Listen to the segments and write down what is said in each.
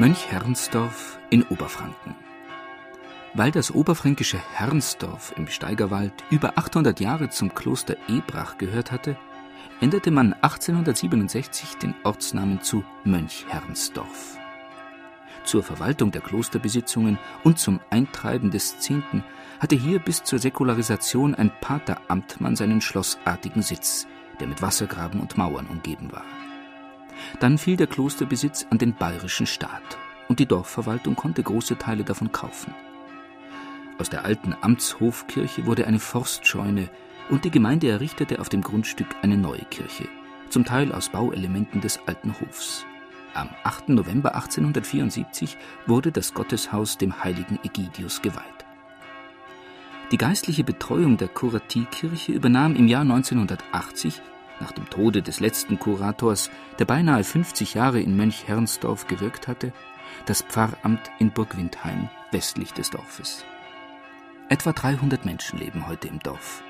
Mönch Herrnsdorf in Oberfranken. Weil das oberfränkische Herrnsdorf im Steigerwald über 800 Jahre zum Kloster Ebrach gehört hatte, änderte man 1867 den Ortsnamen zu Mönch Herrnsdorf. Zur Verwaltung der Klosterbesitzungen und zum Eintreiben des Zehnten hatte hier bis zur Säkularisation ein Pateramtmann seinen schlossartigen Sitz, der mit Wassergraben und Mauern umgeben war. Dann fiel der Klosterbesitz an den bayerischen Staat und die Dorfverwaltung konnte große Teile davon kaufen. Aus der alten Amtshofkirche wurde eine Forstscheune und die Gemeinde errichtete auf dem Grundstück eine neue Kirche, zum Teil aus Bauelementen des alten Hofs. Am 8. November 1874 wurde das Gotteshaus dem heiligen Egidius geweiht. Die geistliche Betreuung der Kuratiekirche übernahm im Jahr 1980 nach dem Tode des letzten Kurators, der beinahe 50 Jahre in Mönch Herrnsdorf gewirkt hatte, das Pfarramt in Burg Windheim westlich des Dorfes. Etwa 300 Menschen leben heute im Dorf.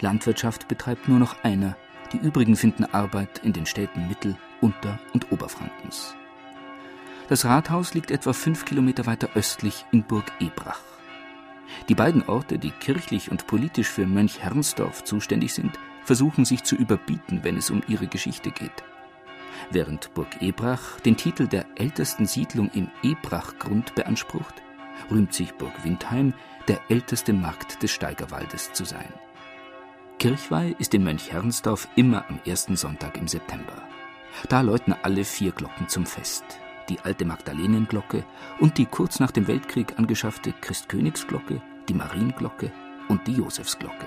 Landwirtschaft betreibt nur noch einer, die übrigen finden Arbeit in den Städten Mittel-, Unter- und Oberfrankens. Das Rathaus liegt etwa fünf Kilometer weiter östlich in Burg Ebrach. Die beiden Orte, die kirchlich und politisch für Mönch Herrnsdorf zuständig sind, versuchen sich zu überbieten, wenn es um ihre Geschichte geht. Während Burg Ebrach den Titel der ältesten Siedlung im Ebrachgrund beansprucht, rühmt sich Burg Windheim, der älteste Markt des Steigerwaldes zu sein. Kirchweih ist in Mönch Herrnsdorf immer am ersten Sonntag im September. Da läuten alle vier Glocken zum Fest. Die alte Magdalenenglocke und die kurz nach dem Weltkrieg angeschaffte Christkönigsglocke, die Marienglocke und die Josefsglocke.